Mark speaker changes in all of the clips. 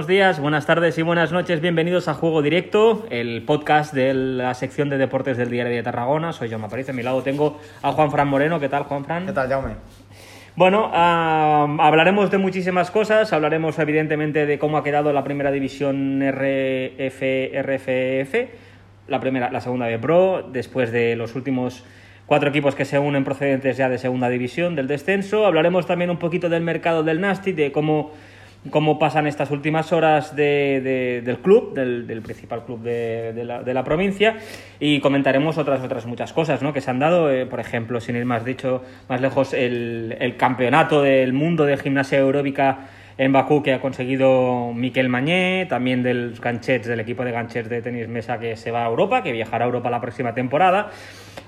Speaker 1: Buenos días, buenas tardes y buenas noches. Bienvenidos a Juego Directo, el podcast de la sección de deportes del Diario de Tarragona. Soy Jaume Aparicio. A mi lado tengo a Juan Fran Moreno. ¿Qué tal, Juan Fran?
Speaker 2: ¿Qué tal, Jaume?
Speaker 1: Bueno, hablaremos de muchísimas cosas. Hablaremos, evidentemente, de cómo ha quedado la primera división RF, RFF, la, primera, la segunda de Pro, después de los últimos cuatro equipos que se unen procedentes ya de segunda división, del descenso. Hablaremos también un poquito del mercado del Nasty, de cómo cómo pasan estas últimas horas del club, del, principal club de, la, provincia, y comentaremos otras otras muchas cosas ¿no? que se han dado, eh, por ejemplo, sin ir más dicho, más lejos, el, campeonato del mundo de gimnasia aeróbica en Bakú que ha conseguido Miquel Mañé, también del Ganchets, del equipo de Ganchets de tenis mesa que se va a Europa, que viajará a Europa la próxima temporada,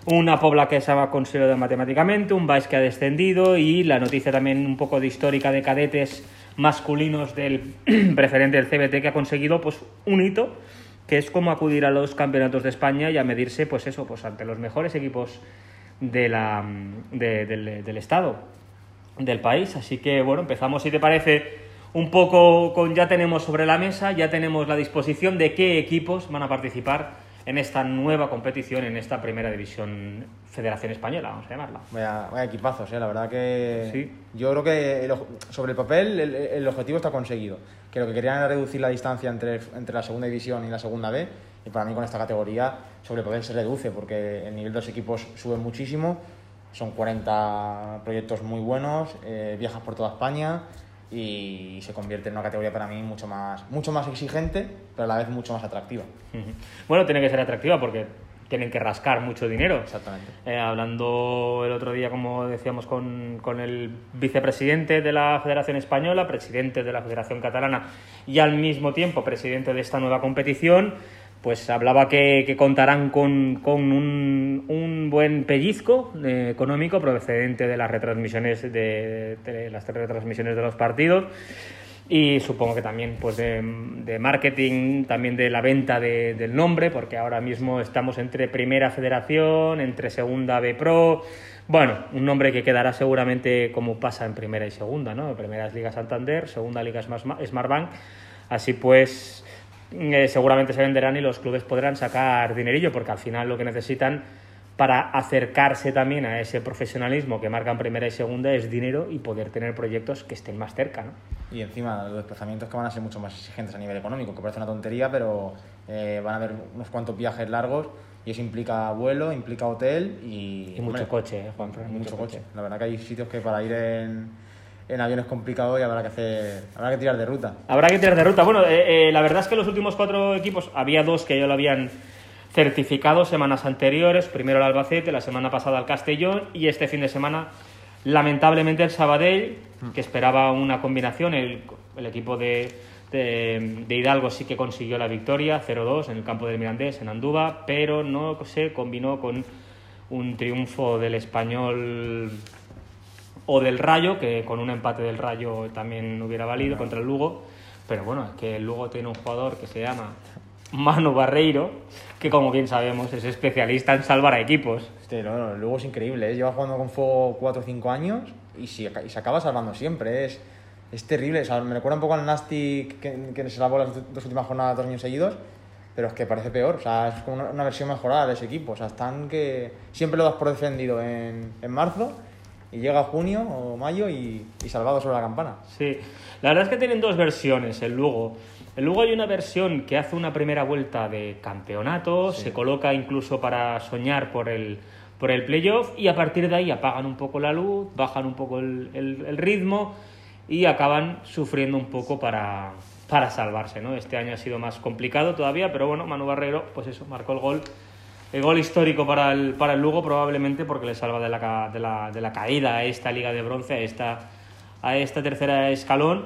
Speaker 1: una Pobla que se ha conseguido matemáticamente, un Baix que ha descendido y la noticia también un poco de histórica de cadetes masculinos del preferente del CBT que ha conseguido pues un hito que es como acudir a los campeonatos de España y a medirse pues eso pues ante los mejores equipos de la, del, del estado del país. Así que bueno empezamos si te parece un poco con ya tenemos sobre la mesa ya tenemos la disposición de qué equipos van a participar en esta nueva competición, en esta primera división Federación Española, vamos a llamarla.
Speaker 2: Vaya, equipazos, ¿eh? la verdad que sí. yo creo que sobre el papel el, objetivo está conseguido, que lo que querían era reducir la distancia entre, entre la segunda división y la segunda B, y para mí con esta categoría sobre el papel se reduce, porque el nivel de los equipos sube muchísimo, son 40 proyectos muy buenos, eh, viajas por toda España, y se convierte en una categoría para mí mucho más, mucho más exigente, pero a la vez mucho más atractiva.
Speaker 1: Bueno, tiene que ser atractiva porque tienen que rascar mucho dinero.
Speaker 2: Exactamente.
Speaker 1: Eh, hablando el otro día, como decíamos, con, con, el vicepresidente de la Federación Española, presidente de la Federación Catalana y al mismo tiempo presidente de esta nueva competición, pues hablaba que, contarán con, un, buen pellizco eh, económico procedente de las retransmisiones de, las retransmisiones de los partidos y supongo que también pues de, marketing, también de la venta del nombre, porque ahora mismo estamos entre Primera Federación, entre Segunda B Pro, bueno, un nombre que quedará seguramente como pasa en Primera y Segunda, ¿no? Primera es Liga Santander, Segunda Liga Smartbank, así pues eh, seguramente se venderán y los clubes podrán sacar dinerillo, porque al final lo que necesitan para acercarse también a ese profesionalismo que marcan primera y segunda es dinero y poder tener proyectos que estén más cerca. ¿no?
Speaker 2: Y encima los desplazamientos que van a ser mucho más exigentes a nivel económico, que parece una tontería, pero eh, van a haber unos cuantos viajes largos y eso implica vuelo, implica hotel y...
Speaker 1: Y mucho coche, ¿eh, Juan.
Speaker 2: Mucho, coche. La verdad que hay sitios que para ir en en avión es complicado y habrá que hacer habrá que tirar de ruta.
Speaker 1: Habrá que tirar de ruta. Bueno, eh, eh, la verdad es que los últimos cuatro equipos, había dos que ya lo habían certificado semanas anteriores, primero el Albacete, la semana pasada el Castellón y este fin de semana lamentablemente el Sabadell, que esperaba una combinación, el, equipo de, de, Hidalgo sí que consiguió la victoria, 0-2 en el campo del Mirandés, en Andúba, pero no se combinó con un triunfo del español o del Rayo, que con un empate del Rayo también hubiera valido contra el Lugo. Pero bueno, es que el Lugo tiene un jugador que se llama Manu Barreiro, que como bien sabemos es especialista en salvar a equipos.
Speaker 2: Este, no, el Lugo es increíble, ¿eh? lleva jugando con fuego 4 o 5 años y, si, y, se acaba salvando siempre. Es, es terrible, me recuerda un poco al Nasty que, que se salvó las dos últimas jornadas dos años seguidos pero es que parece peor, o sea, es como una, versión mejorada de ese equipo, o sea, están que siempre lo das por defendido en, en marzo y llega junio o mayo y, salvado sobre la campana.
Speaker 1: Sí, la verdad es que tienen dos versiones el Lugo. El Lugo hay una versión que hace una primera vuelta de campeonato, se coloca incluso para soñar por el, por el playoff y a partir de ahí apagan un poco la luz, bajan un poco el, el, ritmo y acaban sufriendo un poco para, para salvarse. ¿no? Este año ha sido más complicado todavía, pero bueno, Manu Barrero, pues eso, marcó el gol el gol histórico para el, para el Lugo probablemente porque le salva de la, de la, de la caída a esta liga de bronce, a esta, a esta tercera escalón,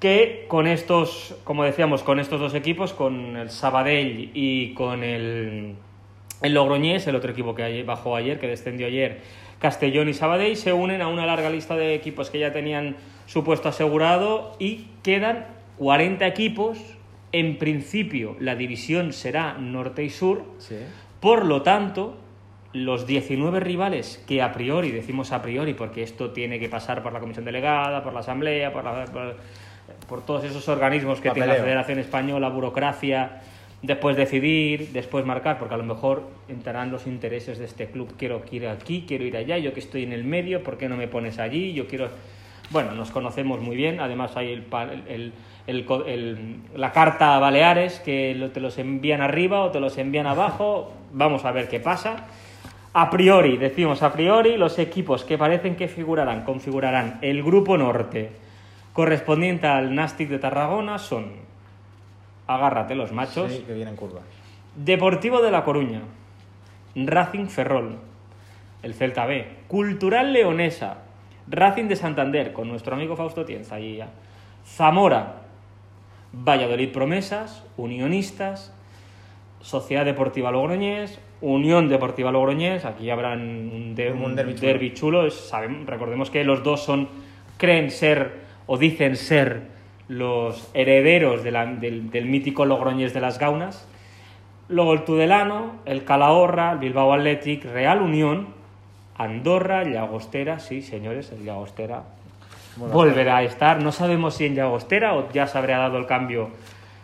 Speaker 1: que con estos, como decíamos, con estos dos equipos, con el Sabadell y con el, el Logroñés, el otro equipo que bajó ayer, que descendió ayer, Castellón y Sabadell, se unen a una larga lista de equipos que ya tenían su puesto asegurado y quedan 40 equipos. En principio la división será norte y sur. Sí por lo tanto, los 19 rivales que a priori, decimos a priori porque esto tiene que pasar por la comisión delegada, por la asamblea, por, por todos esos organismos que tiene la Federación Española, burocracia, después decidir, después marcar, porque a lo mejor entrarán los intereses de este club. Quiero ir aquí, quiero ir allá, yo que estoy en el medio, ¿por qué no me pones allí? Yo quiero... Bueno, nos conocemos muy bien, además hay el, el, la carta a Baleares, que te los envían arriba o te los envían abajo, vamos a ver qué pasa. A priori, decimos a priori, los equipos que parecen que figurarán, configurarán el grupo norte correspondiente al Nastic de Tarragona son, agárrate los machos,
Speaker 2: sí, que vienen.
Speaker 1: Deportivo de La Coruña, Racing Ferrol, el Celta B, Cultural Leonesa, Racing de Santander, con nuestro amigo Fausto Tienza, ya. Zamora, Valladolid Promesas, Unionistas, Sociedad Deportiva Logroñés, Unión Deportiva Logroñés, aquí habrá un, derby, chulo, recordemos que los dos son, creen ser o dicen ser los herederos del, mítico Logroñés de las Gaunas, luego el Tudelano, el Calahorra, el Bilbao Athletic, Real Unión, Andorra, Llagostera, sí señores, el Llagostera volverá a estar, no sabemos si en Llagostera o ya se habría dado el cambio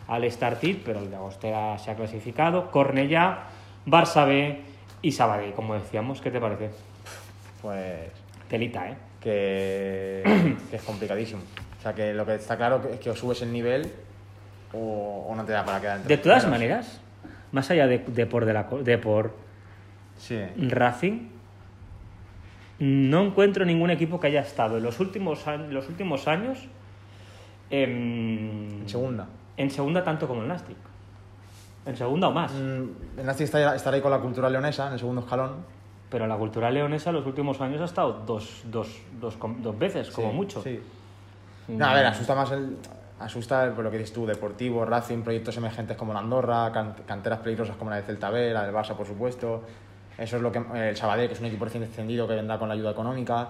Speaker 1: al Startit, pero el Llagostera se ha clasificado, Cornellá, Barça B y Sabadell, como decíamos. ¿Qué te parece?
Speaker 2: Pues...
Speaker 1: Telita, ¿eh?
Speaker 2: Que, es complicadísimo. O sea, que lo que está claro es que o subes el nivel o, no te da para quedar
Speaker 1: De todas maneras, más allá de, por, de, la, de por Racing, no encuentro ningún equipo que haya estado en los últimos, los últimos años
Speaker 2: en segunda.
Speaker 1: En segunda tanto como el Nastic. ¿En segunda o más?
Speaker 2: Mm, el Nastic estará ahí con la cultura leonesa en el segundo escalón.
Speaker 1: Pero la cultura leonesa en los últimos años ha estado dos, dos, dos, dos veces, como mucho. Sí.
Speaker 2: No, a ver, asusta más el. Asusta por lo que dices tú, Deportivo, Racing, proyectos emergentes como la Andorra, canteras peligrosas como la de Celta B, la del Barça, por supuesto. Eso es lo que. El Sabadell, que es un equipo recién descendido que vendrá con la ayuda económica.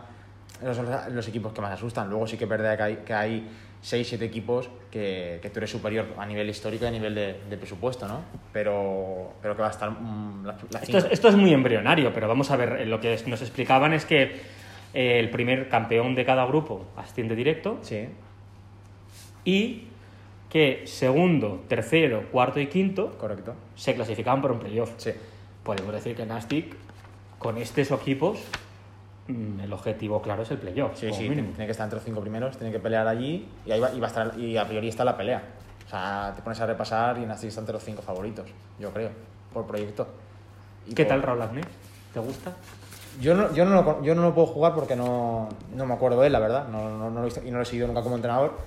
Speaker 2: Esos son los equipos que más asustan. Luego sí que es verdad que hay, que hay 6, 7 equipos que, que, tú eres superior a nivel histórico y a nivel de, presupuesto, ¿no? Pero, pero que va a estar... Mm,
Speaker 1: esto, es, esto, es, muy embrionario, pero vamos a ver, eh, lo que nos explicaban es que eh, el primer campeón de cada grupo asciende directo.
Speaker 2: Sí.
Speaker 1: Y que segundo, tercero, cuarto y quinto
Speaker 2: Correcto.
Speaker 1: se clasificaban por un playoff.
Speaker 2: Sí.
Speaker 1: Podemos decir que Nastic, con estos equipos, Mm, el objetivo claro es el playoff.
Speaker 2: Sí, sí, tiene que estar entre los cinco primeros, tiene que pelear allí y ahí va, y va a estar, y a priori está la pelea. O sea, te pones a repasar y Nastic está entre los cinco favoritos, yo creo, por proyecto.
Speaker 1: ¿Y ¿Qué tal Raúl Agné? ¿Te gusta?
Speaker 2: Yo no, yo, no lo, yo no lo puedo jugar porque no, no me acuerdo de él, la verdad, no, no, no lo y no lo he seguido nunca como entrenador,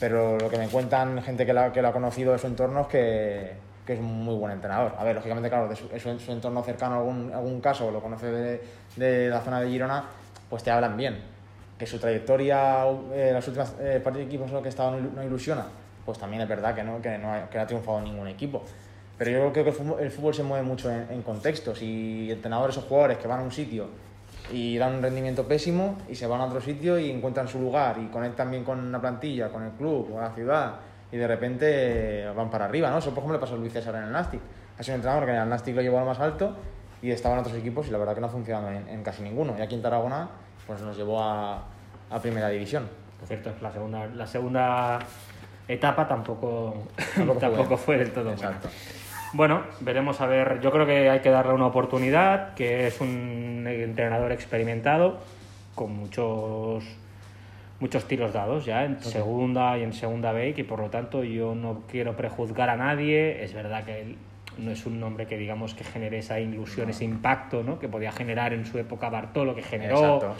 Speaker 2: pero lo que me cuentan gente que, la, que lo ha conocido de su entorno es que, que es muy buen entrenador. A ver, lógicamente, claro, de su, su, entorno cercano, algún, algún caso, lo conoce de, de, la zona de Girona, pues te hablan bien. Que su trayectoria, eh, las últimas eh, partidos de equipos en los que estaba no, ilusiona, pues también es verdad que no, que no, ha, que no ha triunfado ningún equipo. Pero yo creo que el fútbol, se mueve mucho en, en, contextos y entrenadores o jugadores que van a un sitio y dan un rendimiento pésimo y se van a otro sitio y encuentran su lugar y conectan bien con la plantilla, con el club, con la ciudad y de repente van para arriba, ¿no? Eso por ejemplo le pasó a Luis César en el Nastic. Ha sido un entrenador que en el Nastic lo llevó al más alto y estaba en otros equipos y la verdad que no ha funcionado en, casi ninguno. Y aquí en Tarragona pues nos llevó a, a primera división.
Speaker 1: Por cierto, la segunda, la segunda etapa tampoco, tampoco, fue, del todo Exacto. Bueno, veremos a ver. Yo creo que hay que darle una oportunidad, que es un entrenador experimentado, con muchos muchos tiros dados ya en segunda y en segunda B y por lo tanto yo no quiero prejuzgar a nadie. Es verdad que él no es un nombre que digamos que genere esa ilusión, ese impacto ¿no? que podía generar en su época Bartolo, que generó,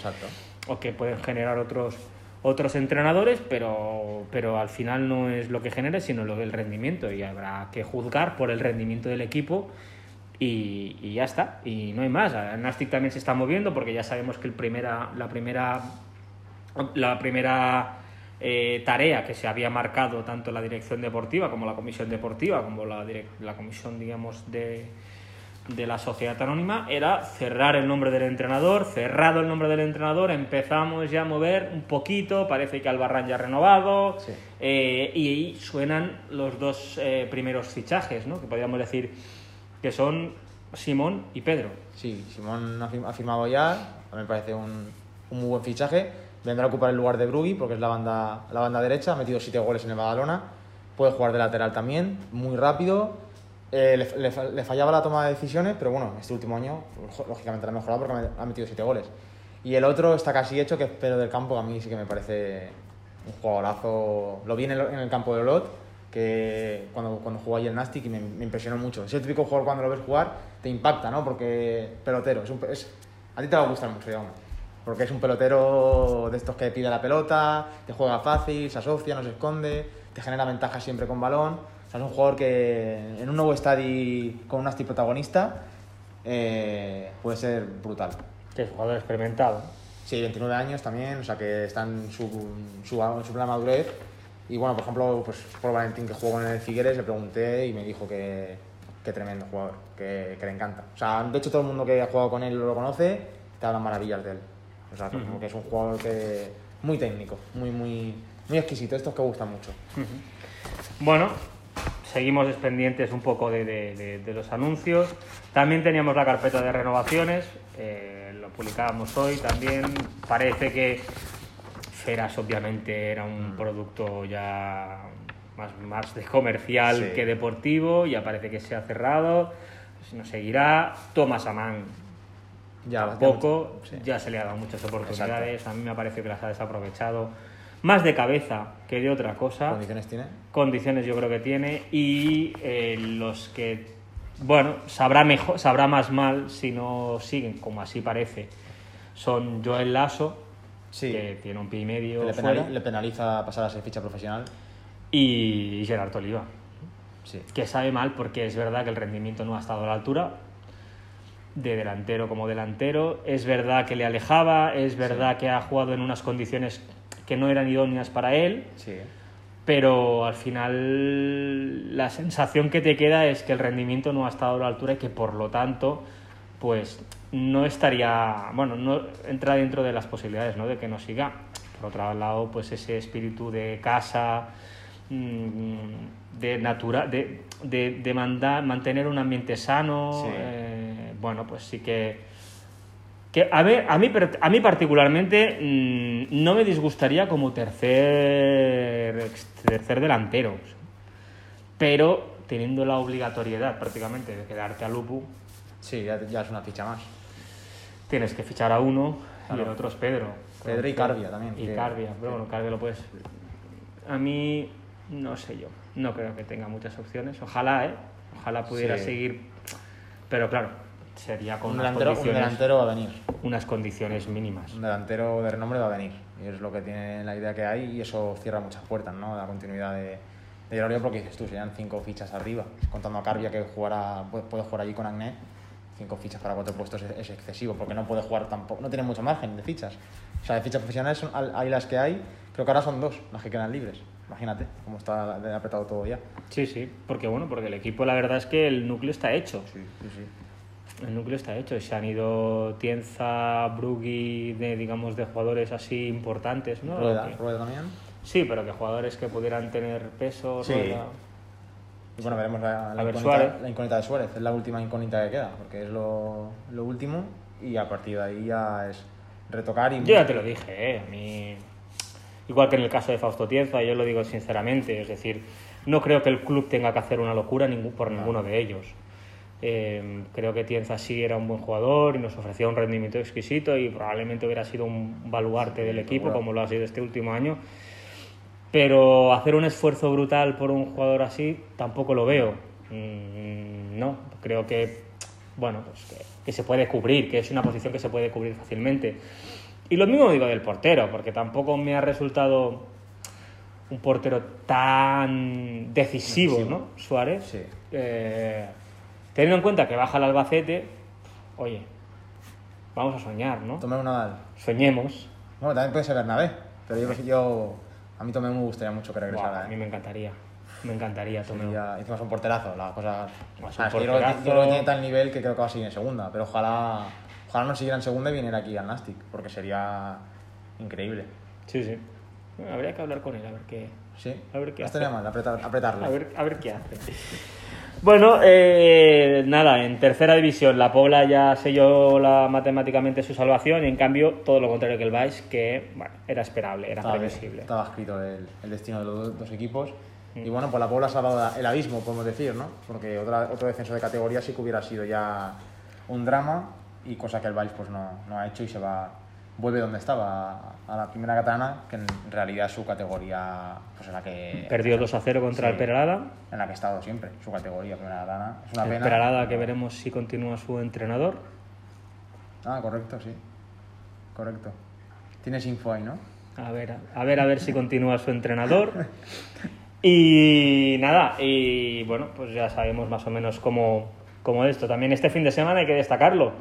Speaker 1: o que pueden generar otros otros entrenadores, pero, pero al final no es lo que genera, sino lo del rendimiento y habrá que juzgar por el rendimiento del equipo y, y ya está, y no hay más. Nastic también se está moviendo porque ya sabemos que el primera, la primera la primera eh, tarea que se había marcado tanto la dirección deportiva como la comisión deportiva, como la, la comisión, digamos, de, de la sociedad anónima, era cerrar el nombre del entrenador. Cerrado el nombre del entrenador, empezamos ya a mover un poquito, parece que Albarrán ya ha renovado, eh, y suenan los dos eh, primeros fichajes, ¿no? que podríamos decir que son Simón y Pedro.
Speaker 2: Sí, Simón ha firmado ya, me parece un, un muy buen fichaje vendrá a ocupar el lugar de Brugui porque es la banda, la banda derecha, ha metido 7 goles en el Badalona, puede jugar de lateral también, muy rápido. Eh, le, le, fallaba la toma de decisiones, pero bueno, este último año, lógicamente la ha mejorado porque ha metido 7 goles. Y el otro está casi hecho, que es Pedro del Campo, que a mí sí que me parece un jugadorazo. Lo vi en el, campo de Olot, que cuando, cuando jugó ahí el Nastic y me, impresionó mucho. Es el típico jugador cuando lo ves jugar, te impacta, ¿no? Porque pelotero, es, un, es a ti te va a gustar mucho, digamos. Porque es un pelotero de estos que pide la pelota, te juega fácil, se asocia, no se esconde, te genera ventaja siempre con balón. O sea, es un jugador que en un nuevo estadio con un Nastic protagonista eh, puede ser brutal.
Speaker 1: Que es jugador experimentado.
Speaker 2: Sí, 29 años también, o sea que está en su, su, en su plena madurez. Y bueno, por ejemplo, pues por Valentín que jugó en el Figueres, le pregunté y me dijo que, que tremendo jugador, que, que, le encanta. O sea, de hecho todo el mundo que ha jugado con él lo conoce, te habla maravillas de él. O sea, como que es un jugador que muy técnico, muy, muy, muy exquisito, estos que gustan mucho.
Speaker 1: Bueno, seguimos pendientes un poco de, de, de, los anuncios. También teníamos la carpeta de renovaciones, eh, lo publicábamos hoy también. Parece que Feras obviamente era un mm. producto ya más, más de comercial que deportivo, ya parece que se ha cerrado, pues no seguirá. Thomas Amán ya poco, ya se le ha dado muchas oportunidades, a mí me parece que las ha desaprovechado más de cabeza que de otra cosa.
Speaker 2: ¿Condiciones tiene?
Speaker 1: Condiciones yo creo que tiene y eh, los que, bueno, sabrá, mejor, sabrá más mal si no siguen, como así parece, son Joel Lasso, que tiene un pie y medio.
Speaker 2: Le, penaliza, le penaliza pasar a ser ficha profesional.
Speaker 1: Y Gerardo Oliva, que sabe mal porque es verdad que el rendimiento no ha estado a la altura de delantero como delantero. Es verdad que le alejaba, es verdad que ha jugado en unas condiciones que no eran idóneas para él.
Speaker 2: Sí.
Speaker 1: Pero al final la sensación que te queda es que el rendimiento no ha estado a la altura y que por lo tanto, pues no estaría, bueno, no entra dentro de las posibilidades, ¿no? De que no siga. Por otro lado, pues ese espíritu de casa, mm, de natura, de, de, mandar, mantener un ambiente sano, eh, bueno, pues sí que que a, ver, a, mí, a mí particularmente mm, no me disgustaría como tercer, tercer delantero, pero teniendo la obligatoriedad prácticamente de quedarte a Lupu.
Speaker 2: Sí, ya, es una ficha más.
Speaker 1: Tienes que fichar a uno y el otro es Pedro.
Speaker 2: Pedro y Carbia también.
Speaker 1: Y Carbia, pero bueno, Carbia lo puedes. A mí, no sé yo, no creo que tenga muchas opciones. Ojalá, ¿eh? Ojalá pudiera seguir. Pero claro, sería con
Speaker 2: un delantero, un delantero va a venir.
Speaker 1: Unas condiciones mínimas.
Speaker 2: Un delantero de renombre va a venir. Y es lo que tiene la idea que hay y eso cierra muchas puertas, ¿no? La continuidad de, de Gregorio, porque dices tú, serían cinco fichas arriba. Contando a Carbia que jugará, puede, jugar allí con Agné, cinco fichas para cuatro puestos es, excesivo, porque no puede jugar tampoco, no tiene mucho margen de fichas. O sea, de fichas profesionales son, hay las que hay, creo que ahora son dos las que quedan libres. Imagínate cómo está apretado todo ya.
Speaker 1: Sí, sí, porque bueno, porque el equipo la verdad es que el núcleo está hecho.
Speaker 2: Sí, sí, sí
Speaker 1: el núcleo está hecho. Se han ido Tienza, Brugui, de, digamos, de jugadores así importantes, ¿no?
Speaker 2: Rueda, Rueda también.
Speaker 1: Sí, pero que jugadores que pudieran tener peso.
Speaker 2: Sí. Y bueno, veremos la, la, incógnita, la, incógnita, de Suárez. Es la última incógnita que queda, porque es lo, lo, último y a partir de ahí ya es retocar y...
Speaker 1: Yo ya te lo dije, ¿eh? A mí... Igual que en el caso de Fausto Tienza, yo lo digo sinceramente, es decir, no creo que el club tenga que hacer una locura por ninguno de ellos. Eh, creo que Tienza sí era un buen jugador y nos ofrecía un rendimiento exquisito y probablemente hubiera sido un baluarte del equipo como lo ha sido este último año. Pero hacer un esfuerzo brutal por un jugador así tampoco lo veo. Mm, no, creo que, bueno, pues que, se puede cubrir, que es una posición que se puede cubrir fácilmente. Y lo mismo digo del portero, porque tampoco me ha resultado un portero tan decisivo, ¿no? Suárez.
Speaker 2: Sí.
Speaker 1: Eh, Teniendo en cuenta que baja el Albacete, oye, vamos a soñar, ¿no?
Speaker 2: Tomé una
Speaker 1: Soñemos.
Speaker 2: Bueno, también puede ser Bernabé, pero yo, yo a mí Tomé me gustaría mucho que regresara.
Speaker 1: a mí ¿eh? me encantaría. Me encantaría Tomé.
Speaker 2: Hicimos un porterazo, la cosa... yo, creo que, tiene tal nivel que creo que va a seguir en segunda, pero ojalá, ojalá no siguiera en segunda y viniera aquí al Nastic, porque sería increíble.
Speaker 1: Sí, sí. habría que hablar con él, a ver qué...
Speaker 2: Sí,
Speaker 1: a ver qué
Speaker 2: no estaría mal, apretar, apretarle.
Speaker 1: A ver, a ver qué hace. Bueno, eh, nada, en tercera división la Pobla ya selló la, matemáticamente su salvación y en cambio todo lo contrario que el Vice, que bueno, era esperable, era previsible.
Speaker 2: Estaba escrito el, destino de los dos equipos. Y mm. bueno, pues la Pobla ha salvado el abismo, podemos decir, ¿no? Porque otra, otro descenso de categoría sí que hubiera sido ya un drama y cosa que el Vice pues no, no ha hecho y se va vuelve donde estaba, a la primera katana, que en realidad es su categoría, pues en la que...
Speaker 1: Perdió 2 a 0 contra el Peralada.
Speaker 2: En la que ha estado siempre, su categoría, primera katana. Es una
Speaker 1: el
Speaker 2: pena.
Speaker 1: Peralada que veremos si continúa su entrenador.
Speaker 2: Ah, correcto, sí. Correcto. Tienes info ahí, ¿no?
Speaker 1: A ver, a ver, a ver si continúa su entrenador. Y nada, y bueno, pues ya sabemos más o menos cómo, cómo esto. También este fin de semana hay que destacarlo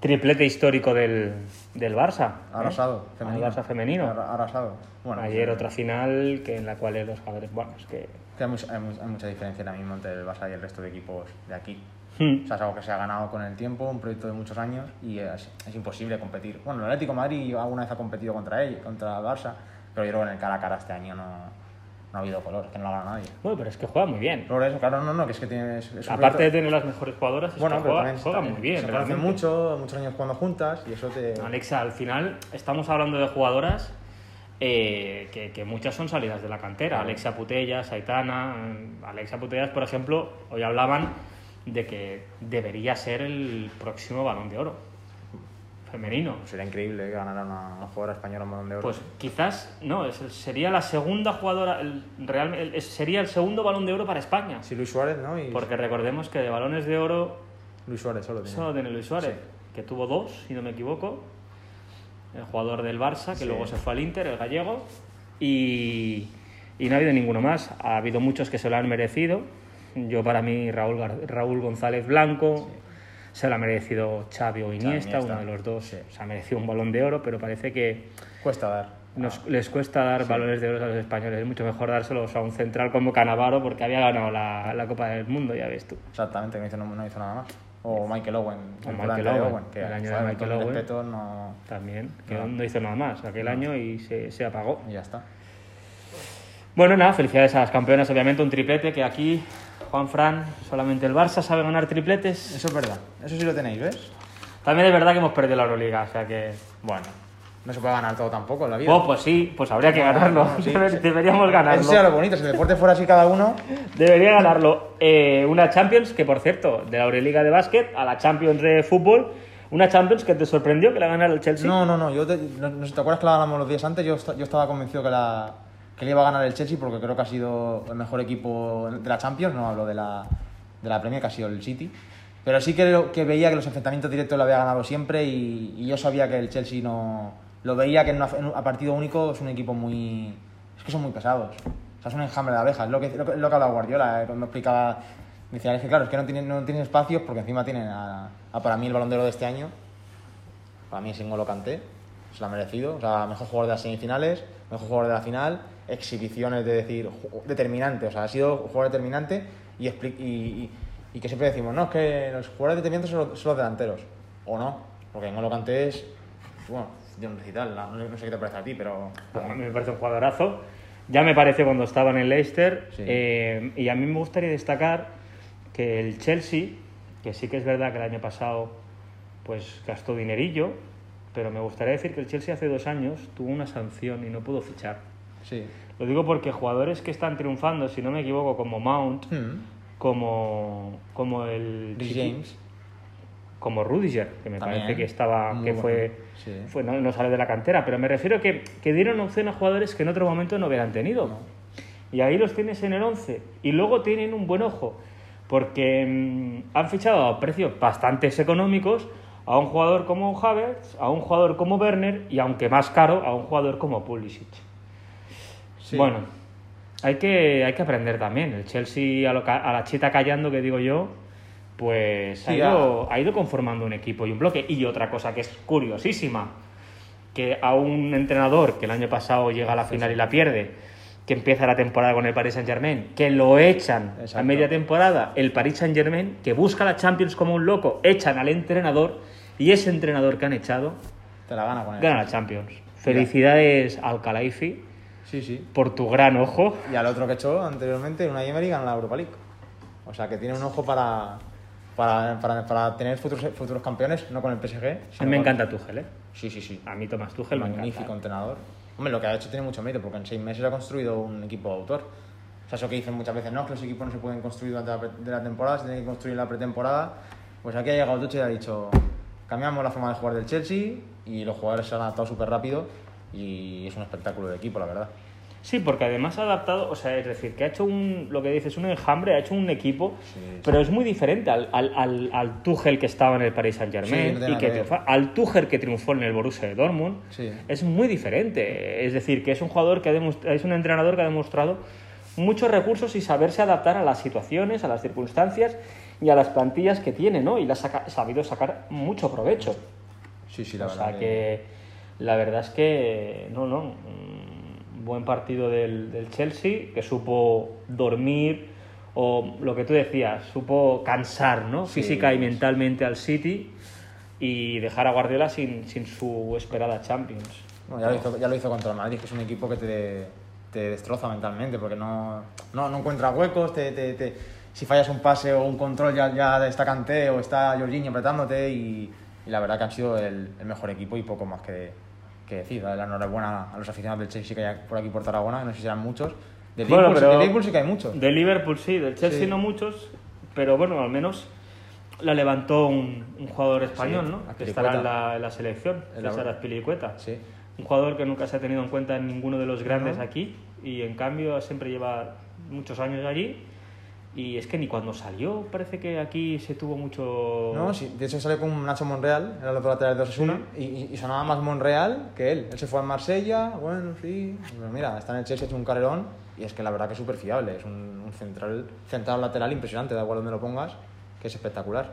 Speaker 1: triplete histórico del, del Barça.
Speaker 2: ¿eh? Arrasado,
Speaker 1: femenino. Barça femenino.
Speaker 2: Arrasado.
Speaker 1: Bueno, Ayer pues, otra final que en la cual los jugadores, bueno, es que...
Speaker 2: hay, mucha, diferencia ahora mismo entre el Barça y el resto de equipos de aquí. Hmm. O sea, es algo que se ha ganado con el tiempo, un proyecto de muchos años y es, es imposible competir. Bueno, el Atlético Madrid alguna vez ha competido contra él, contra el Barça, pero yo creo que en el cara a cara este año no, no ha habido color, es que no lo ha ganado nadie.
Speaker 1: Bueno, pero es que juega muy bien.
Speaker 2: Por eso, claro, no, no, que es que tiene...
Speaker 1: Aparte de tener las mejores jugadoras, es bueno, que juega, muy bien.
Speaker 2: Se conocen mucho, muchos años jugando juntas y eso te...
Speaker 1: Alexa, al final estamos hablando de jugadoras eh, que, que, muchas son salidas de la cantera. Alexa Putellas, Aitana... Alexa Putellas, por ejemplo, hoy hablaban de que debería ser el próximo balón de oro femenino.
Speaker 2: Sería increíble que ganara una, jugadora española un balón de oro.
Speaker 1: Pues quizás, no, sería la segunda jugadora, el, real, sería el segundo balón de oro para España.
Speaker 2: Sí, Luis Suárez, ¿no?
Speaker 1: Porque recordemos que de balones de oro.
Speaker 2: Luis Suárez solo tiene.
Speaker 1: Solo tiene Luis Suárez, que tuvo dos, si no me equivoco. El jugador del Barça, que luego se fue al Inter, el gallego. Y, y no ha habido ninguno más. Ha habido muchos que se lo han merecido. Yo, para mí, Raúl, Raúl González Blanco se lo ha merecido Xavi o Iniesta, uno de los dos se ha merecido un balón de oro, pero parece que...
Speaker 2: Cuesta dar.
Speaker 1: Nos, les cuesta dar balones de oro a los españoles. Es mucho mejor dárselos a un central como Canavaro porque había ganado la, la Copa del Mundo, ya ves tú.
Speaker 2: Exactamente, no hizo, no, hizo nada más. O Michael Owen.
Speaker 1: O Michael Owen, que el año de Michael Owen. No... También, que no. hizo nada más aquel año y se, se apagó.
Speaker 2: Y ya está.
Speaker 1: Bueno, nada, felicidades a las campeonas, obviamente, un triplete que aquí Juan Fran, solamente el Barça sabe ganar tripletes.
Speaker 2: Eso es verdad, eso sí lo tenéis, ¿ves?
Speaker 1: También es verdad que hemos perdido la Euroliga, o sea que,
Speaker 2: bueno, no se puede ganar todo tampoco en la vida.
Speaker 1: Oh, pues sí, pues habría que ganarlo. Deberíamos ganarlo.
Speaker 2: Eso sería lo bonito, si el deporte fuera así cada uno.
Speaker 1: Debería ganarlo. Eh, una Champions, que por cierto, de la Euroliga de básquet a la Champions de fútbol, una Champions que te sorprendió que la ganara el Chelsea.
Speaker 2: No, no, no. Yo te, no, ¿Te acuerdas que la ganamos los días antes? Yo, yo estaba convencido que la, que le iba a ganar el Chelsea porque creo que ha sido el mejor equipo de la Champions, no hablo de la, de la Premier, que ha sido el City. Pero sí que, que veía que los enfrentamientos directos lo había ganado siempre y, yo sabía que el Chelsea no... Lo veía que en a partido único es un equipo muy... Es que son muy pesados. O sea, es un enjambre de abejas. Lo que, lo, lo que hablaba Guardiola eh, cuando explicaba... Me decía, es que claro, es que no tienen, no tienen espacios porque encima tienen a, para mí el balón de este año. Para mí es Ingolo Kanté. Se lo ha merecido. O sea, mejor jugador de las semifinales, mejor jugador de la final exhibiciones de decir determinante, o sea, ha sido jugador determinante y, y, y, que siempre decimos, no, es que los jugadores determinantes son los, son los delanteros, o no, porque en lo Kanté es, bueno, de un recital, no, sé qué te parece a ti, pero...
Speaker 1: A mí me parece un jugadorazo, ya me parece cuando estaba en el Leicester, eh, y a mí me gustaría destacar que el Chelsea, que sí que es verdad que el año pasado pues gastó dinerillo, pero me gustaría decir que el Chelsea hace dos años tuvo una sanción y no pudo fichar.
Speaker 2: Sí.
Speaker 1: Lo digo porque jugadores que están triunfando, si no me equivoco, como Mount,
Speaker 2: hmm.
Speaker 1: como, como el
Speaker 2: James,
Speaker 1: como Rudiger, que me parece que estaba, que fue, fue no, sale de la cantera, pero me refiero que, que dieron opción a jugadores que en otro momento no hubieran tenido. Y ahí los tienes en el 11. Y luego tienen un buen ojo, porque mm, han fichado a precios bastante económicos a un jugador como Havertz, a un jugador como Werner y, aunque más caro, a un jugador como Pulisic. Bueno, hay que, hay que aprender también. El Chelsea, a, la chita callando que digo yo, pues ha, ido, ha ido conformando un equipo y un bloque. Y otra cosa que es curiosísima, que a un entrenador que el año pasado llega a la final y la pierde, que empieza la temporada con el Paris Saint Germain, que lo echan a media temporada, el Paris Saint Germain, que busca la Champions como un loco, echan al entrenador y ese entrenador que han echado
Speaker 2: Te la gana, con
Speaker 1: gana la Champions. Felicidades al Calaifi
Speaker 2: Sí, sí.
Speaker 1: Por tu gran ojo.
Speaker 2: Y al otro que echó anteriormente, una Emery gana la Europa League. O sea, que tiene un ojo para, para, para, para tener futuros, futuros campeones, no con el PSG.
Speaker 1: A mí me encanta Tuchel, ¿eh?
Speaker 2: Sí, sí, sí.
Speaker 1: A mí Tomás Tuchel me
Speaker 2: Magnífico
Speaker 1: encanta.
Speaker 2: entrenador. Hombre, lo que ha hecho tiene mucho mérito, porque en seis meses ha construido un equipo de autor. O sea, eso que dicen muchas veces, no, que los equipos no se pueden construir durante la, de la temporada, se tienen que construir en la pretemporada. Pues aquí ha llegado Tuchel y ha dicho, cambiamos la forma de jugar del Chelsea y los jugadores se han adaptado súper rápido y es un espectáculo de equipo, la verdad.
Speaker 1: Sí, porque además ha adaptado, o sea, es decir, que ha hecho un, lo que dices, un enjambre, ha hecho un equipo,
Speaker 2: Sí,
Speaker 1: pero es muy diferente al, al, al, al Tuchel que estaba en el Paris Saint
Speaker 2: Sí,
Speaker 1: Germain
Speaker 2: no
Speaker 1: y que triunfa, al Tuchel que triunfó en el Borussia de Dortmund. Es muy diferente, es decir, que es un jugador que ha es un entrenador que ha demostrado muchos recursos y saberse adaptar a las situaciones, a las circunstancias y a las plantillas que tiene, ¿no? Y le ha saca- sabido sacar mucho provecho.
Speaker 2: Sí, sí, la
Speaker 1: o
Speaker 2: verdad.
Speaker 1: sea que la verdad es que no, no, mm, buen partido del, del Chelsea que supo dormir o lo que tú decías, supo cansar, ¿no?
Speaker 2: Sí,
Speaker 1: Física y
Speaker 2: pues.
Speaker 1: mentalmente al City y dejar a Guardiola sin, sin su esperada Champions.
Speaker 2: No, ya, lo hizo, ya lo hizo contra el Madrid, que es un equipo que te, te destroza mentalmente, porque no, no, no encuentra huecos, te, te- te- si fallas un pase o un control ya, ya está Kanté o está Jorginho apretándote y, y la verdad que han sido el, el mejor equipo y poco más que, que decir. Darle la enhorabuena a los aficionados del Chelsea que hay por aquí por Tarragona, que no sé si serán muchos. De
Speaker 1: Bueno,
Speaker 2: Liverpool, Liverpool sí que hay muchos.
Speaker 1: De Liverpool sí, del Chelsea
Speaker 2: Sí.
Speaker 1: no muchos, pero bueno, al menos la levantó un, un jugador español,
Speaker 2: Sí,
Speaker 1: ¿no? Que estará en la, en la selección, César Azpilicueta.
Speaker 2: Sí.
Speaker 1: Un jugador que nunca se ha tenido en cuenta en ninguno de los grandes
Speaker 2: No.
Speaker 1: aquí y en cambio siempre lleva muchos años allí y es que ni cuando salió parece que aquí se tuvo mucho...
Speaker 2: No, sí, de hecho salió con Nacho Monreal, era el otro lateral de Osasuna, y, y- y sonaba más Monreal que él. Él se fue al Marsella, bueno, sí. Pero mira, está en el Chelsea, ha hecho un carrerón, y es que la verdad que es súper fiable. Es un, un central, central lateral impresionante, da igual donde lo pongas, que es espectacular.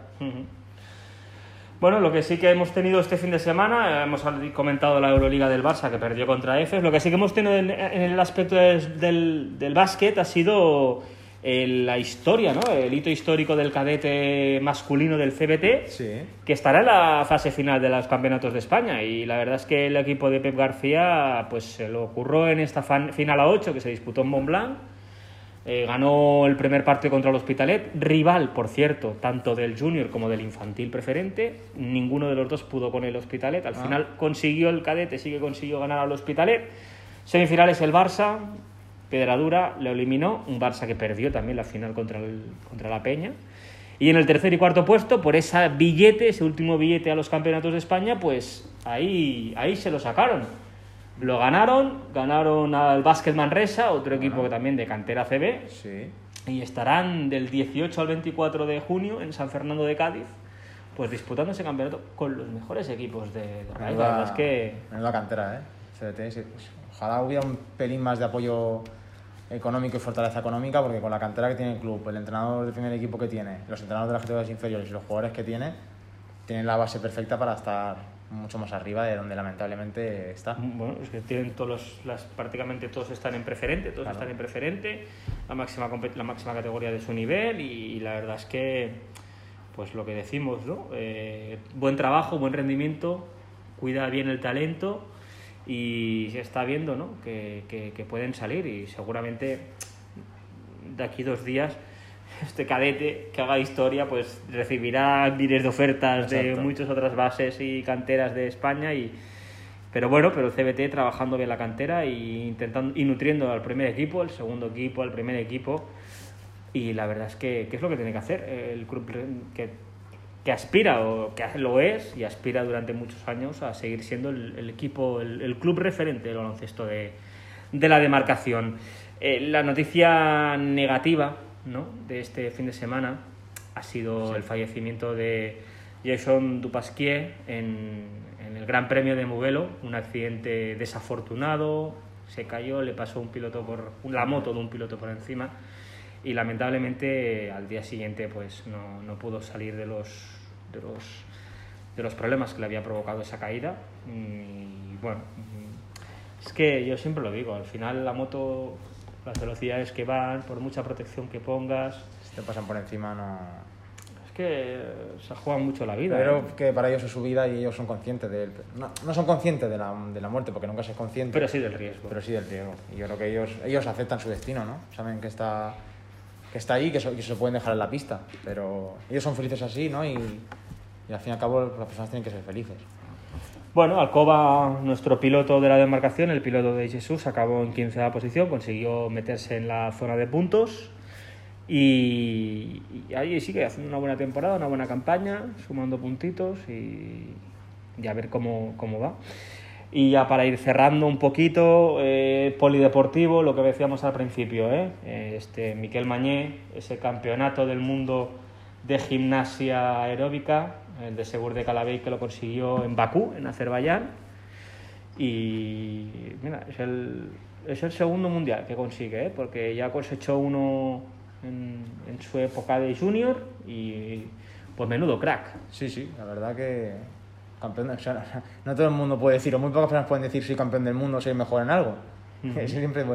Speaker 1: Bueno, lo que sí que hemos tenido este fin de semana, hemos comentado la Euroliga del Barça que perdió contra EFES, lo que sí que hemos tenido en, en el aspecto del, del básquet ha sido eh, la historia, ¿no? El hito histórico del cadete masculino del CBT,
Speaker 2: Sí.
Speaker 1: que estará en la fase final de los campeonatos de España y la verdad es que el equipo de Pep García pues se lo ocurrió en esta fan- final a 8 que se disputó en Montblanc eh, ganó el primer partido contra el Hospitalet, rival, por cierto, tanto del junior como del infantil preferente. Ninguno de los dos pudo con el Hospitalet. Al
Speaker 2: Ah.
Speaker 1: final consiguió el cadete, sí que consiguió ganar al Hospitalet. Semifinales el Barça, Pedradura lo eliminó, un Barça que perdió también la final contra, el- contra la Peña. Y en el tercer y cuarto puesto, por ese billete, ese último billete a los campeonatos de España, pues ahí, ahí se lo sacaron. Lo ganaron, ganaron al Básquet Manresa, otro equipo que también de cantera CB,
Speaker 2: Sí.
Speaker 1: y estarán del 18 al 24 de junio en San Fernando de Cádiz, pues disputando ese campeonato con los mejores equipos de. La verdad es que
Speaker 2: menuda cantera, ¿eh? Ojalá hubiera un pelín más de apoyo económico y fortaleza económica, porque con la cantera que tiene el club, el entrenador del primer equipo que tiene, los entrenadores de las categorías inferiores y los jugadores que tiene, tienen la base perfecta para estar mucho más arriba de donde lamentablemente está.
Speaker 1: Bueno, es que tienen todos los, las, prácticamente todos están en preferente, todos
Speaker 2: Claro.
Speaker 1: están en preferente, la máxima, la máxima categoría de su nivel y, y la verdad es que, pues lo que decimos, ¿no? Eh, buen trabajo, buen rendimiento, cuida bien el talento y se está viendo, ¿no? Que, que- que pueden salir y seguramente de aquí dos días este cadete que haga historia pues recibirá miles de ofertas de muchas otras bases y canteras de España y pero bueno pero el CBT trabajando bien la cantera y intentando y nutriendo al primer equipo al segundo equipo al primer equipo y la verdad es que, que es lo que tiene que hacer el club que, que aspira o que lo es y aspira durante muchos años a seguir siendo el, el equipo el, el club referente del baloncesto de, de la demarcación. Eh, la noticia negativa ¿no? de este fin de semana ha sido el fallecimiento de Jason Dupasquier en, en el Gran Premio de Mugello, un accidente desafortunado, se cayó, le pasó un piloto por la moto de un piloto por encima y lamentablemente al día siguiente pues no, no pudo salir de los, de los de los problemas que le había provocado esa caída y bueno es que yo siempre lo digo al final la moto las velocidades que van por mucha protección que pongas
Speaker 2: Si te pasan por encima, no.
Speaker 1: es que se juega mucho la vida
Speaker 2: Pero
Speaker 1: ¿eh?
Speaker 2: que para ellos es su vida y ellos son conscientes de él. No, no son conscientes de la, de la muerte, porque nunca se es consciente.
Speaker 1: pero sí del riesgo
Speaker 2: pero sí del riesgo. Y yo creo que ellos, ellos aceptan su destino, ¿no? Saben que está que está ahí, que, que se pueden dejar en la pista. Pero ellos son felices así, ¿no? Y, y al fin y al cabo las personas tienen que ser felices.
Speaker 1: Bueno, Alcoba, nuestro piloto de la demarcación, el piloto de Jesús, acabó en 15 posición, consiguió meterse en la zona de puntos y, ahí sigue haciendo una buena temporada, una buena campaña, sumando puntitos y, y a ver cómo, cómo va. Y ya para ir cerrando un poquito, eh, polideportivo, lo que decíamos al principio, ¿eh? este Miquel Mañé, ese campeonato del mundo de gimnasia aeróbica, el de Segur de Calabey que lo consiguió en Bakú, en Azerbaiyán. Y mira, es el, es el segundo mundial que consigue, ¿eh? porque ya cosechó uno en, en, su época de junior y pues menudo crack.
Speaker 2: Sí, sí, la verdad que campeón, o sea, no todo el mundo puede decir, o muy pocas personas pueden decir soy campeón del mundo, soy mejor en algo. Uh -huh. Siempre,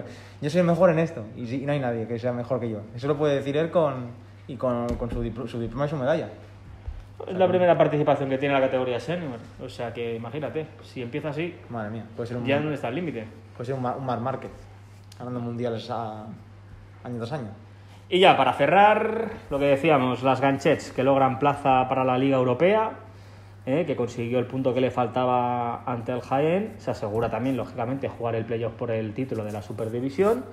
Speaker 2: yo soy mejor en esto y, y, no hay nadie que sea mejor que yo. Eso lo puede decir él con, y con, con su, su diploma y su medalla.
Speaker 1: Es la primera participación que tiene la categoría senior. O sea que imagínate, si empieza así,
Speaker 2: Madre mía, puede ser un,
Speaker 1: ya no está el límite.
Speaker 2: Puede ser un, un Mar Market, ganando mundiales a, año tras año.
Speaker 1: Y ya para cerrar, lo que decíamos, las ganchets que logran plaza para la Liga Europea, eh, que consiguió el punto que le faltaba ante el Jaén, se asegura también, lógicamente, jugar el playoff por el título de la Superdivisión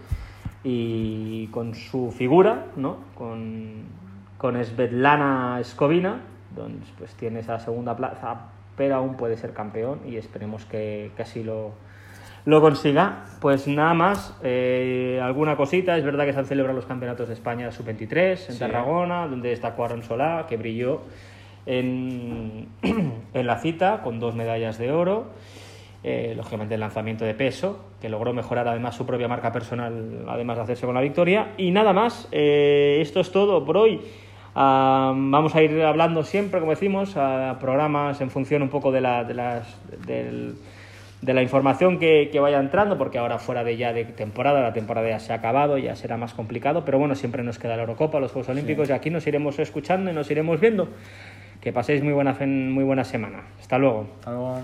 Speaker 1: y con su figura, ¿no? con, con Svetlana Escovina, donde pues tiene esa segunda plaza, pero aún puede ser campeón y esperemos que, que así lo, lo consiga. Pues nada más, eh, alguna cosita, es verdad que se han celebrado los campeonatos de España sub-23 en sí. Tarragona, donde destacó Aaron Solá, que brilló en, en la cita con dos medallas de oro. Eh, lógicamente el lanzamiento de peso, que logró mejorar además su propia marca personal, además de hacerse con la victoria. Y nada más, eh, esto es todo por hoy. Uh, vamos a ir hablando siempre, como decimos, a programas en función un poco de la, de las, del, de la información que, que, vaya entrando, porque ahora fuera de ya de temporada, la temporada ya se ha acabado, ya será más complicado, pero bueno, siempre nos queda la Eurocopa, los Juegos Olímpicos, sí. y aquí nos iremos escuchando y nos iremos viendo. Que paséis muy buena, muy buena semana. Hasta luego.
Speaker 2: Hasta luego.